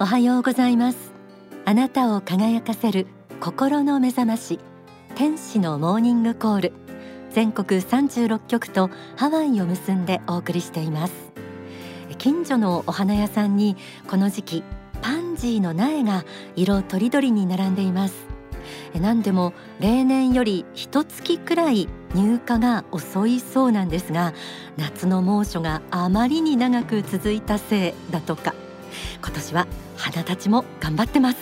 おはようございます。あなたを輝かせる心の目覚まし天使のモーニングコール全国36局とハワイを結んでお送りしています。近所のお花屋さんにこの時期パンジーの苗が色とりどりに並んでいます。何でも例年より一月くらい入荷が遅いそうなんですが夏の猛暑があまりに長く続いたせいだとか。今年は花たちも頑張ってます。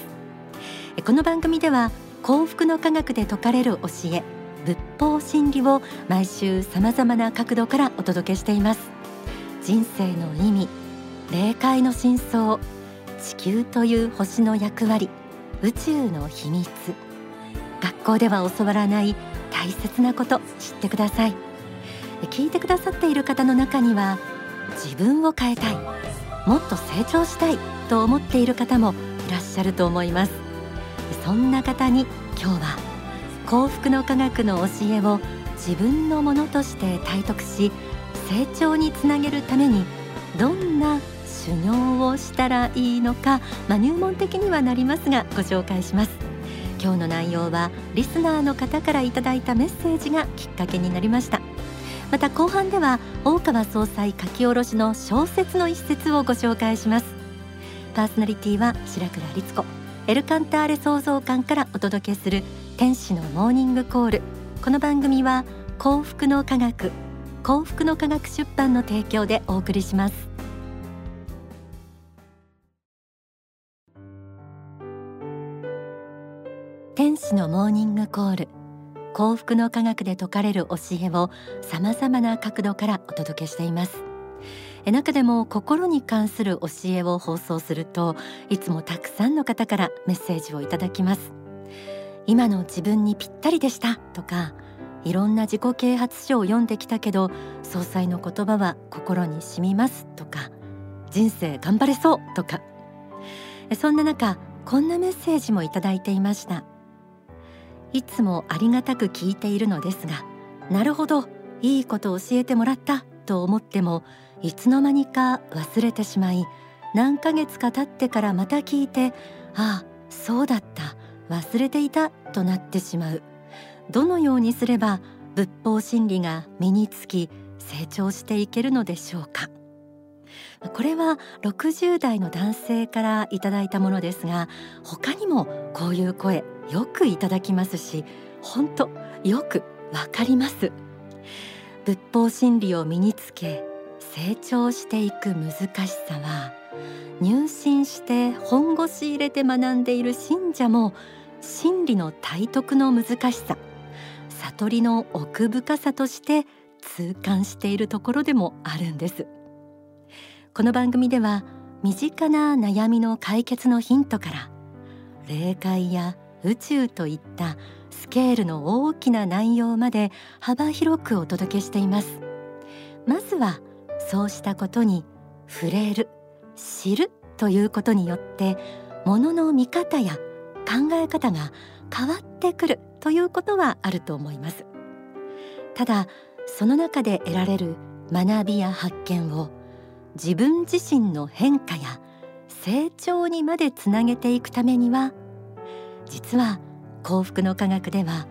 この番組では幸福の科学で説かれる教え仏法真理を毎週さまざまな角度からお届けしています。人生の意味霊界の真相地球という星の役割宇宙の秘密学校では教わらない大切なこと知ってください。聞いてくださっている方の中には自分を変えたい。もっと成長したいと思っている方もいらっしゃると思います。そんな方に今日は幸福の科学の教えを自分のものとして体得し成長につなげるためにどんな修行をしたらいいのか、まあ、入門的にはなりますがご紹介します。今日の内容はリスナーの方からいただいたメッセージがきっかけになりました。また後半では大川総裁書き下ろしの小説の一節をご紹介します。パーソナリティは白倉律子。エルカンターレ創造館からお届けする天使のモーニングコール。この番組は幸福の科学幸福の科学出版の提供でお送りします。天使のモーニングコール。幸福の科学で説かれる教えをさまざまな角度からお届けしています。中でも心に関する教えを放送するといつもたくさんの方からメッセージをいただきます。今の自分にぴったりでしたとかいろんな自己啓発書を読んできたけど総裁の言葉は心に染みますとか人生頑張れそうとか。そんな中こんなメッセージもいただいていました。いつもありがたく聞いているのですがなるほどいいこと教えてもらったと思ってもいつの間にか忘れてしまい何ヶ月か経ってからまた聞いてああそうだった忘れていたとなってしまう。どのようにすれば仏法真理が身につき成長していけるのでしょうか。これは60代の男性からいただいたものですが他にもこういう声よくいただきますし本当よくわかります。仏法真理を身につけ成長していく難しさは入信して本腰入れて学んでいる信者も真理の体得の難しさ悟りの奥深さとして痛感しているところでもあるんです。この番組では身近な悩みの解決のヒントから霊界や宇宙といったスケールの大きな内容まで幅広くお届けしています。まずはそうしたことに触れる知るということによってものの見方や考え方が変わってくるということはあると思います。ただその中で得られる学びや発見を自分自身の変化や成長にまでつなげていくためには実は幸福の科学では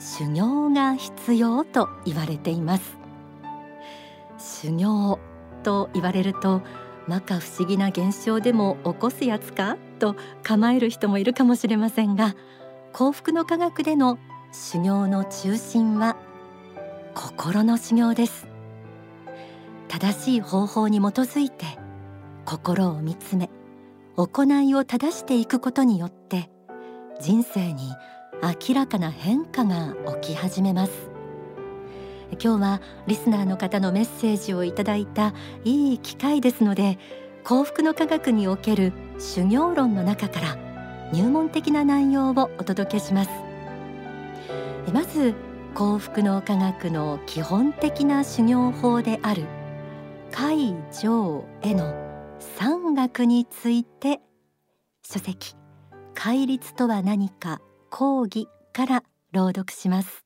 修行が必要と言われています。修行と言われると摩訶不思議な現象でも起こすやつかと構える人もいるかもしれませんが幸福の科学での修行の中心は心の修行です。正しい方法に基づいて心を見つめ行いを正していくことによって人生に明らかな変化が起き始めます。今日はリスナーの方のメッセージをいただいたいい機会ですので幸福の科学における修行論の中から入門的な内容をお届けします。まず幸福の科学の基本的な修行法である解上への三学について書籍。戒律とは何か講義から朗読します。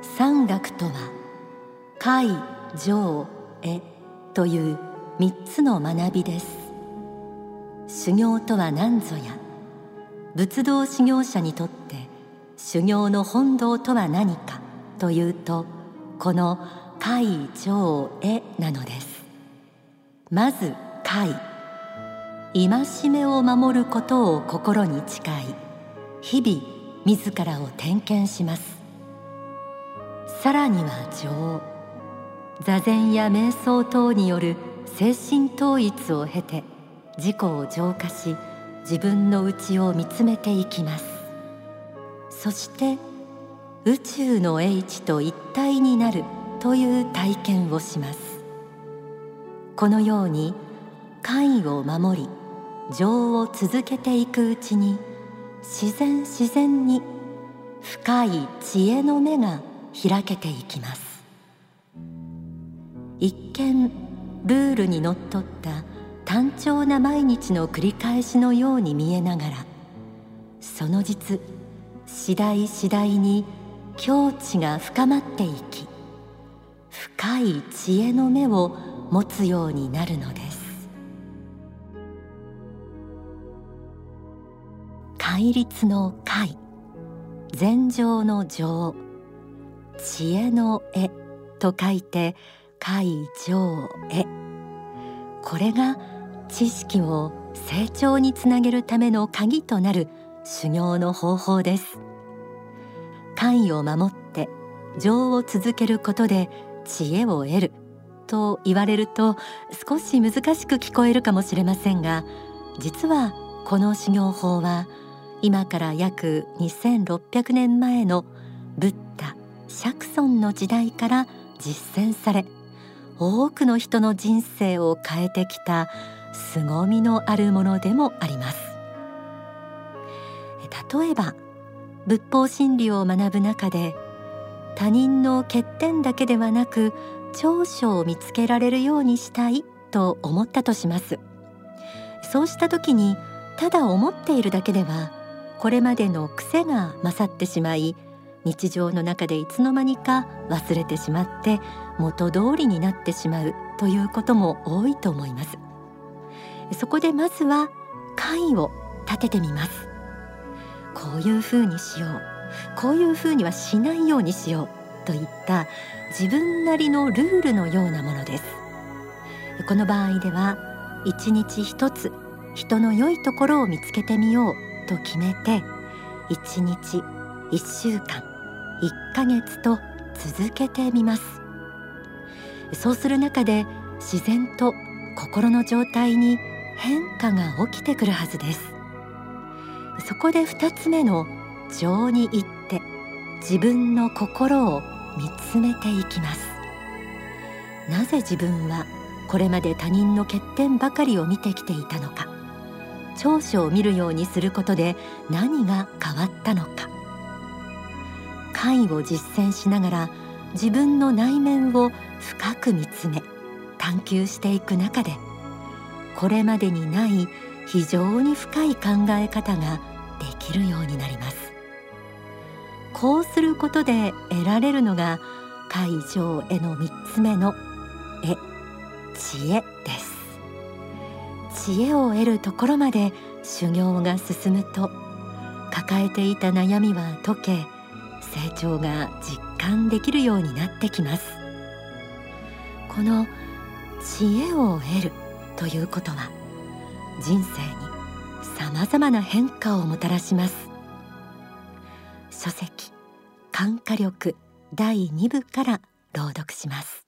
三学とは戒情へという三つの学びです。修行とは何ぞや。仏道修行者にとって修行の本道とは何かというとこの解上へなのです。まず解戒めを守ることを心に誓い日々自らを点検します。さらには情。座禅や瞑想等による精神統一を経て自己を浄化し自分の内を見つめていきます。そして宇宙の英知と一体になるという体験をします。このように会を守り情を続けていくうちに自然自然に深い知恵の目が開けていきます。一見ルールにのっとった単調な毎日の繰り返しのように見えながらその実次第次第に境地が深まっていき深い知恵の目を持つようになるのです。戒律の戒禅情の情知恵の絵と書いて戒情絵。これが知識を成長につなげるための鍵となる修行の方法です。戒を守って情を続けることで知恵を得ると言われると少し難しく聞こえるかもしれませんが実はこの修行法は今から約2600年前のブッダ釈尊の時代から実践され多くの人の人生を変えてきた凄みのあるものでもあります。例えば仏法真理を学ぶ中で他人の欠点だけではなく長所を見つけられるようにしたいと思ったとします。そうした時にただ思っているだけではこれまでの癖が勝ってしまい日常の中でいつの間にか忘れてしまって元通りになってしまうということも多いと思います。そこでまずは会を立ててみます。こういうふうにしよう。こういうふうにはしないようにしようといった自分なりのルールのようなものです。この場合では一日一つ人の良いところを見つけてみようと決めて1日1週間1ヶ月と続けてみます。そうする中で自然と心の状態に変化が起きてくるはずです。そこで2つ目の情に行って自分の心を見つめていきます。なぜ自分はこれまで他人の欠点ばかりを見てきていたのか。長所を見るようにすることで何が変わったのか。会を実践しながら自分の内面を深く見つめ探求していく中でこれまでにない非常に深い考え方ができるようになります。こうすることで得られるのが会場への三つ目の絵知恵です。知恵を得るところまで修行が進むと抱えていた悩みは解け成長が実感できるようになってきます。この知恵を得るということは人生にさまざまな変化をもたらします。書籍感化力第2部から朗読します。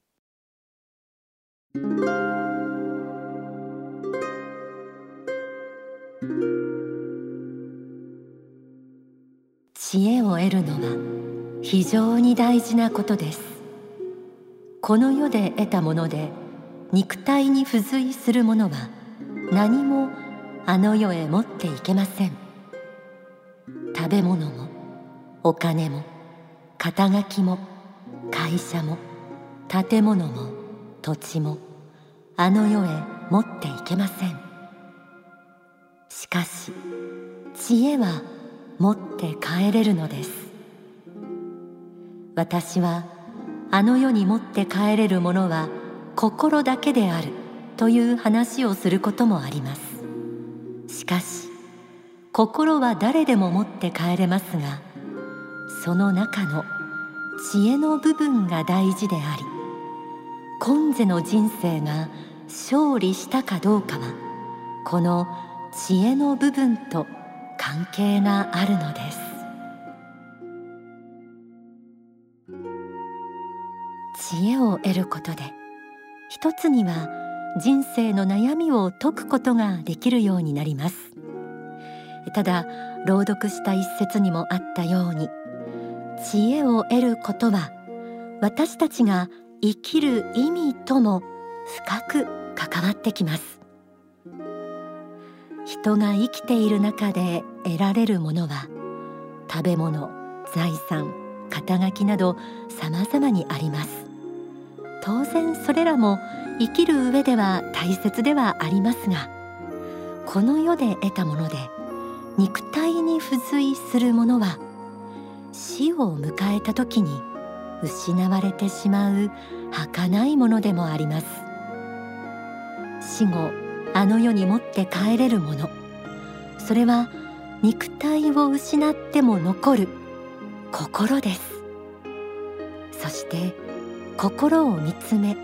知恵を得るのは非常に大事なことです。この世で得たもので肉体に付随するものは何もあの世へ持っていけません。食べ物もお金も肩書きも会社も建物も土地もあの世へ持っていけません。しかし知恵は持って帰れるのです。私はあの世に持って帰れるものは心だけであるという話をすることもあります。しかし心は誰でも持って帰れますがその中の知恵の部分が大事であり今世の人生が勝利したかどうかはこの知恵の部分と関係があるのです。知恵を得ることで一つには人生の悩みを解くことができるようになります。ただ朗読した一節にもあったように知恵を得ることは私たちが生きる意味とも深く関わってきます。人が生きている中で得られるものは食べ物財産肩書きなど様々にあります。当然それらも生きる上では大切ではありますがこの世で得たもので肉体に付随するものは死を迎えた時に失われてしまう儚いものでもあります。死後あの世に持って帰れるものそれは肉体を失っても残る心です。そして心を見つめ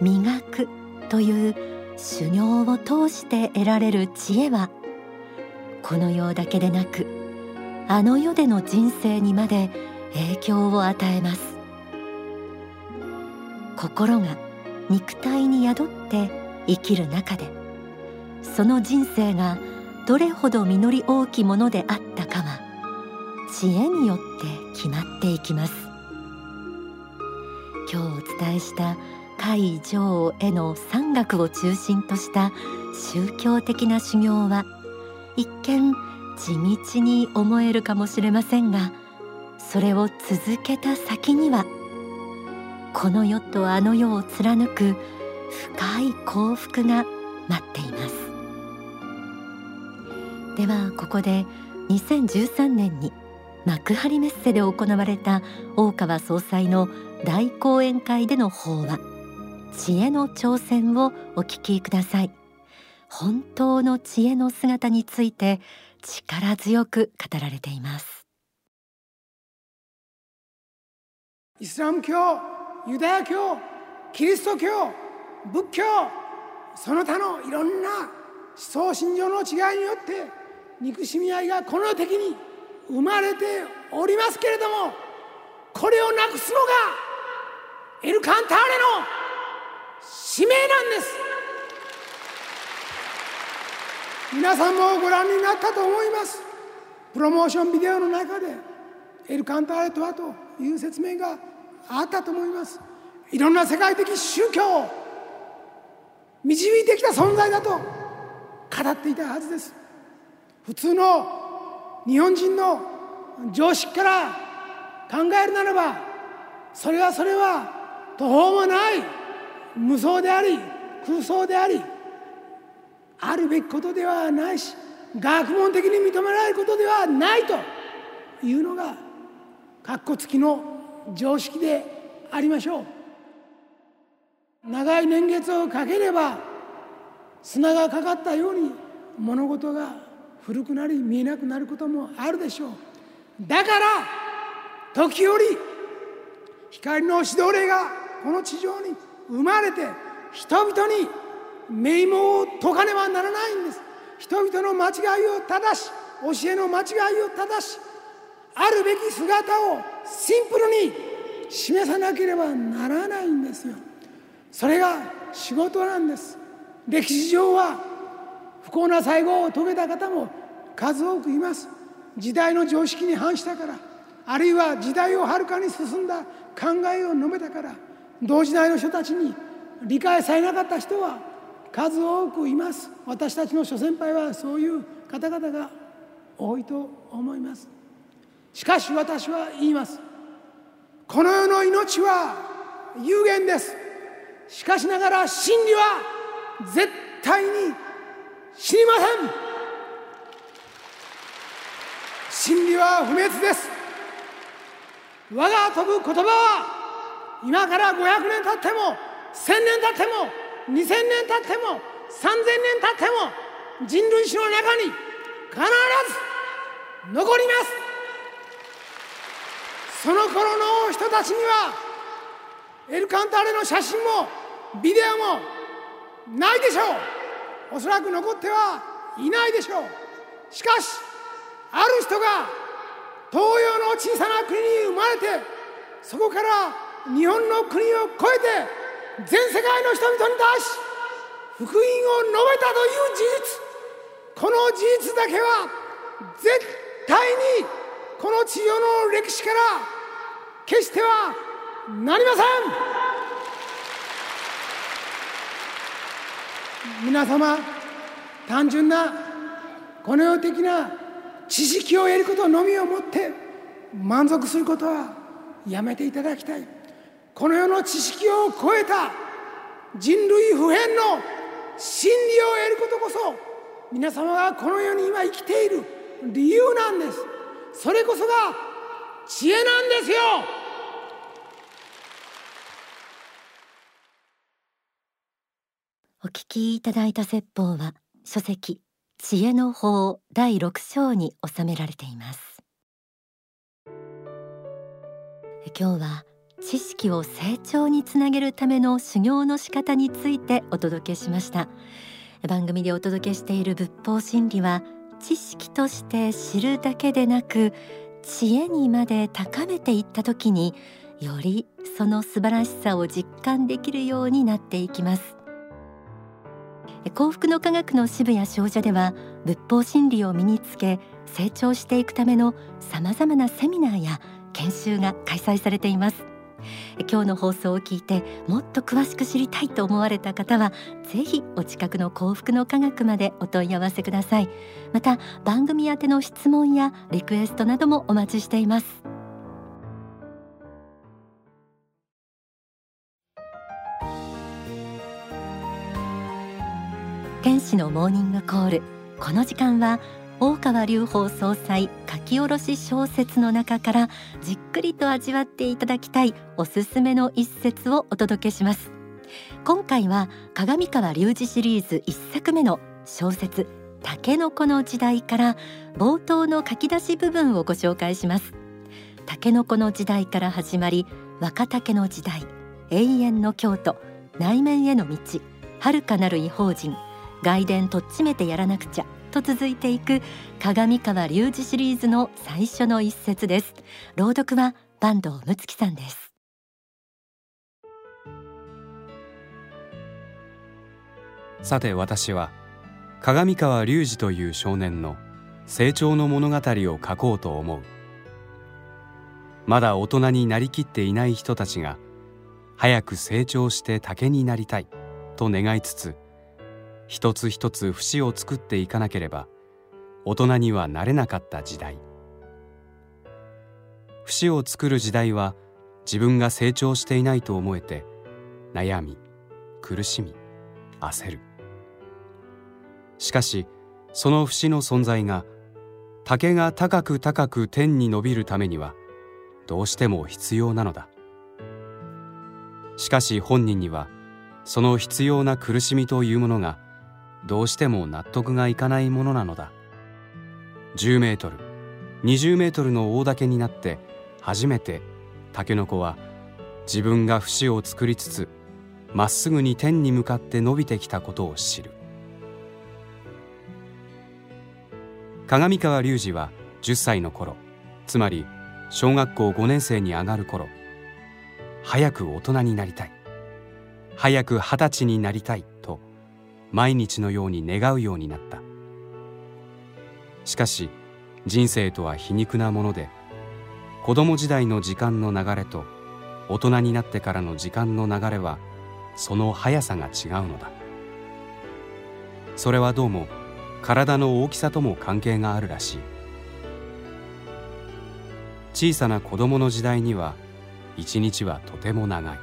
磨くという修行を通して得られる知恵はこの世だけでなくあの世での人生にまで影響を与えます。心が肉体に宿って生きる中でその人生がどれほど実り大きいものであったかは知恵によって決まっていきます。今日お伝えした海上への山岳を中心とした宗教的な修行は一見地道に思えるかもしれませんがそれを続けた先にはこの世とあの世を貫く深い幸福が待っています。ではここで2013年に幕張メッセで行われた大川総裁の大講演会での法話知恵の挑戦をお聞きください。本当の知恵の姿について力強く語られています。イスラム教ユダヤ教キリスト教仏教その他のいろんな思想信条の違いによって憎しみ合いがこの的に生まれておりますけれどもこれをなくすのがエル・カンターレの使命なんです。皆さんもご覧になったと思います。プロモーションビデオの中でエル・カンターレとはという説明があったと思います。いろんな世界的宗教を導いてきた存在だと語っていたはずです。普通の日本人の常識から考えるならばそれはそれは途方もない無双であり空想でありあるべきことではないし学問的に認められることではないというのが括弧付きの常識でありましょう。長い年月をかければ砂がかかったように物事が古くなり見えなくなることもあるでしょう。だから時折光の指導霊がこの地上に生まれて人々に名門を解かねばならないんです。人々の間違いを正し教えの間違いを正しあるべき姿をシンプルに示さなければならないんですよ。それが仕事なんです。歴史上は不幸な最後を遂げた方も数多くいます。時代の常識に反したからあるいは時代をはるかに進んだ考えを述べたから同時代の人たちに理解されなかった人は数多くいます。私たちの諸先輩はそういう方々が多いと思います。しかし私は言います。この世の命は有限です。しかしながら真理は絶対に死にません。真理は不滅です。我が飛ぶ言葉は今から500年経っても1000年経っても2000年経っても3000年経っても人類史の中に必ず残ります。その頃の人たちにはエルカンターレの写真もビデオもないでしょう。おそらく残ってはいないでしょう。しかしある人が東洋の小さな国に生まれてそこから日本の国を越えて全世界の人々に対し福音を述べたという事実。この事実だけは絶対にこの地上の歴史から決してはなりません。皆様単純なこの世的な知識を得ることのみをもって満足することはやめていただきたい。この世の知識を超えた人類普遍の真理を得ることこそ皆様がこの世に今生きている理由なんです。それこそが知恵なんですよ。お聞きいただいた説法は書籍知恵の法第6章に収められています。今日は知識を成長につなげるための修行の仕方についてお届けしました。番組でお届けしている仏法真理は知識として知るだけでなく知恵にまで高めていった時によりその素晴らしさを実感できるようになっていきます。幸福の科学の渋谷少女では仏法真理を身につけ成長していくためのさまざまなセミナーや研修が開催されています。今日の放送を聞いてもっと詳しく知りたいと思われた方はぜひお近くの幸福の科学までお問い合わせください。また番組宛ての質問やリクエストなどもお待ちしています。のモーニングコールこの時間は大川隆法総裁書き下ろし小説の中からじっくりと味わっていただきたいおすすめの一節をお届けします。今回は鏡川隆二シリーズ一作目の小説タケノコの時代から冒頭の書き出し部分をご紹介します。タケノコの時代から始まり若竹の時代永遠の京都内面への道遥かなる異邦人外伝とっちめてやらなくちゃと続いていく鏡川隆二シリーズの最初の一節です。朗読は坂東睦月さんです。さて私は鏡川隆二という少年の成長の物語を書こうと思う。まだ大人になりきっていない人たちが早く成長して竹になりたいと願いつつ一つ一つ節を作っていかなければ大人にはなれなかった時代。節を作る時代は自分が成長していないと思えて悩み苦しみ焦る。しかしその節の存在が竹が高く高く天に伸びるためにはどうしても必要なのだ。しかし本人にはその必要な苦しみというものがどうしても納得がいかないものなのだ。10メートル20メートルの大岳になって初めてタケノコは自分が節を作りつつまっすぐに天に向かって伸びてきたことを知る。鏡川隆二は10歳の頃つまり小学校5年生に上がる頃早く大人になりたい。早く二十歳になりたい。毎日のように願うようになった。しかし人生とは皮肉なもので子供時代の時間の流れと大人になってからの時間の流れはその速さが違うのだ。それはどうも体の大きさとも関係があるらしい。小さな子供の時代には一日はとても長い。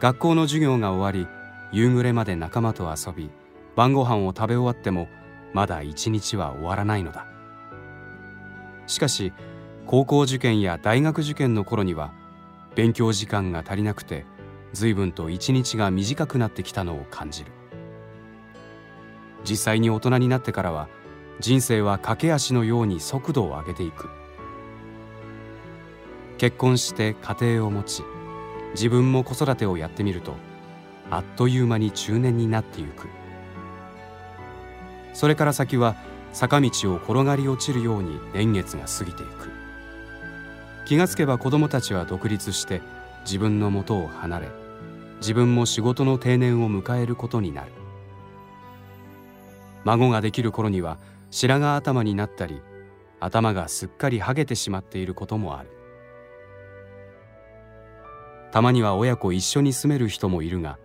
学校の授業が終わり夕暮れまで仲間と遊び晩ご飯を食べ終わってもまだ一日は終わらないのだ。しかし高校受験や大学受験の頃には勉強時間が足りなくて随分と一日が短くなってきたのを感じる。実際に大人になってからは人生は駆け足のように速度を上げていく。結婚して家庭を持ち自分も子育てをやってみるとあっという間に中年になってゆく。それから先は坂道を転がり落ちるように年月が過ぎていく。気がつけば子供たちは独立して自分のもとを離れ自分も仕事の定年を迎えることになる。孫ができる頃には白髪頭になったり頭がすっかりはげてしまっていることもある。たまには親子一緒に住める人もいるが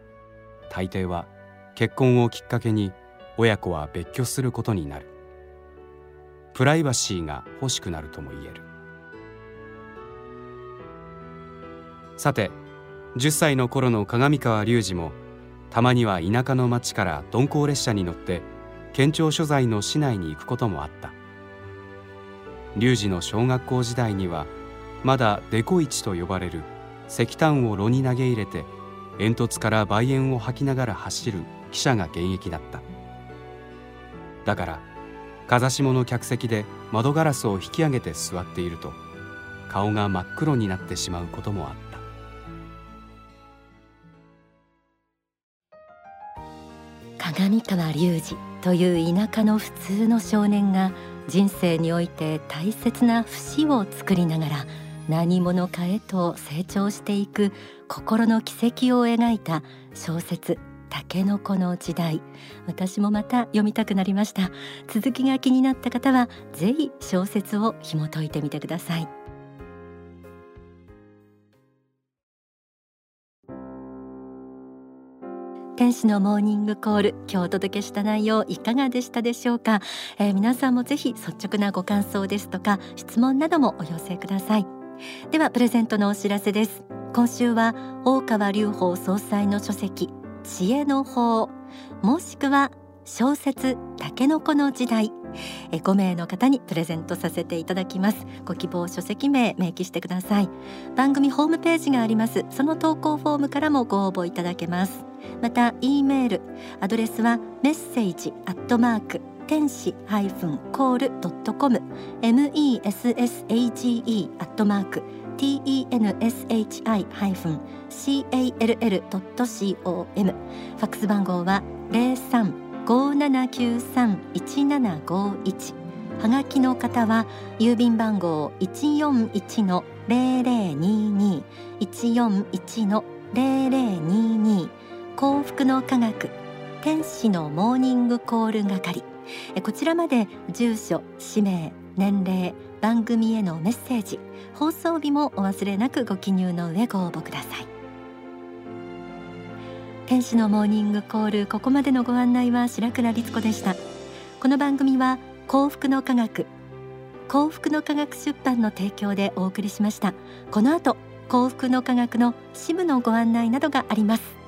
大抵は結婚をきっかけに親子は別居することになる。プライバシーが欲しくなるとも言える。さて10歳の頃の鏡川隆二もたまには田舎の町から鈍行列車に乗って県庁所在の市内に行くこともあった。隆二の小学校時代にはまだデコ市と呼ばれる石炭を炉に投げ入れて煙突から梅煙を吐きながら走る汽車が現役だった。だから風下の客席で窓ガラスを引き上げて座っていると顔が真っ黒になってしまうこともあった。鏡川隆二という田舎の普通の少年が人生において大切な節を作りながら何者かへと成長していく心の軌跡を描いた小説タケノコの時代。私もまた読みたくなりました。続きが気になった方はぜひ小説を紐解いてみてください。天使のモーニングコール今日お届けした内容いかがでしたでしょうか、えー、皆さんもぜひ率直なご感想ですとか質問などもお寄せください。ではプレゼントのお知らせです。今週は大川隆法総裁の書籍知恵の法もしくは小説タケノコの時代。え5名の方にプレゼントさせていただきます。ご希望書籍名明記してください。番組ホームページがあります。その投稿フォームからもご応募いただけます。また E メールアドレスはメッセージアットマーク天使ハイフンコールドットコム message アットマーク tenshi ハイフン call ドット com ファックス番号は零三五七九三一七五一。はがきの方は郵便番号一四一の零零二二。一四一の零零二二。幸福の科学天使のモーニングコール係。こちらまで住所氏名年齢番組へのメッセージ放送日もお忘れなくご記入の上ご応募ください。天使のモーニングコールここまでのご案内は白倉律子でした。この番組は幸福の科学幸福の科学出版の提供でお送りしました。この後幸福の科学の支部のご案内などがあります。